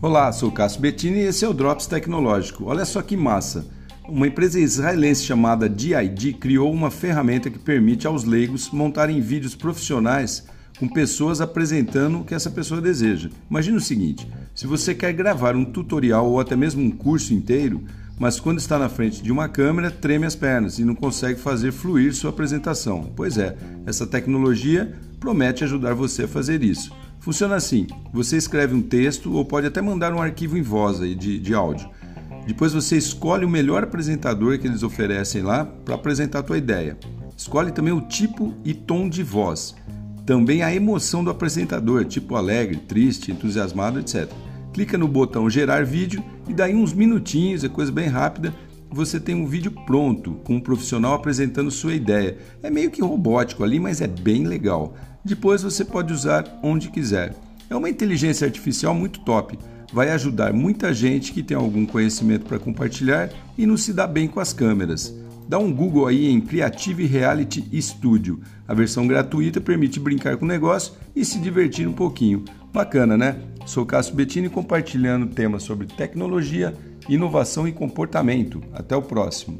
Olá, sou Cássio Bettini e esse é o Drops Tecnológico. Olha só que massa! Uma empresa israelense chamada DID criou uma ferramenta que permite aos leigos montarem vídeos profissionais com pessoas apresentando o que essa pessoa deseja. Imagina o seguinte: se você quer gravar um tutorial ou até mesmo um curso inteiro, mas quando está na frente de uma câmera treme as pernas e não consegue fazer fluir sua apresentação. Pois é, essa tecnologia promete ajudar você a fazer isso. Funciona assim: você escreve um texto ou pode até mandar um arquivo em voz aí de, de áudio. Depois você escolhe o melhor apresentador que eles oferecem lá para apresentar a tua ideia. Escolhe também o tipo e tom de voz. Também a emoção do apresentador, tipo alegre, triste, entusiasmado, etc. Clica no botão gerar vídeo e daí uns minutinhos, é coisa bem rápida, você tem um vídeo pronto com um profissional apresentando sua ideia. É meio que robótico ali, mas é bem legal. Depois você pode usar onde quiser. É uma inteligência artificial muito top vai ajudar muita gente que tem algum conhecimento para compartilhar e não se dá bem com as câmeras. Dá um Google aí em Creative Reality Studio. A versão gratuita permite brincar com o negócio e se divertir um pouquinho. Bacana, né? Sou Cássio Bettini compartilhando temas sobre tecnologia, inovação e comportamento. Até o próximo.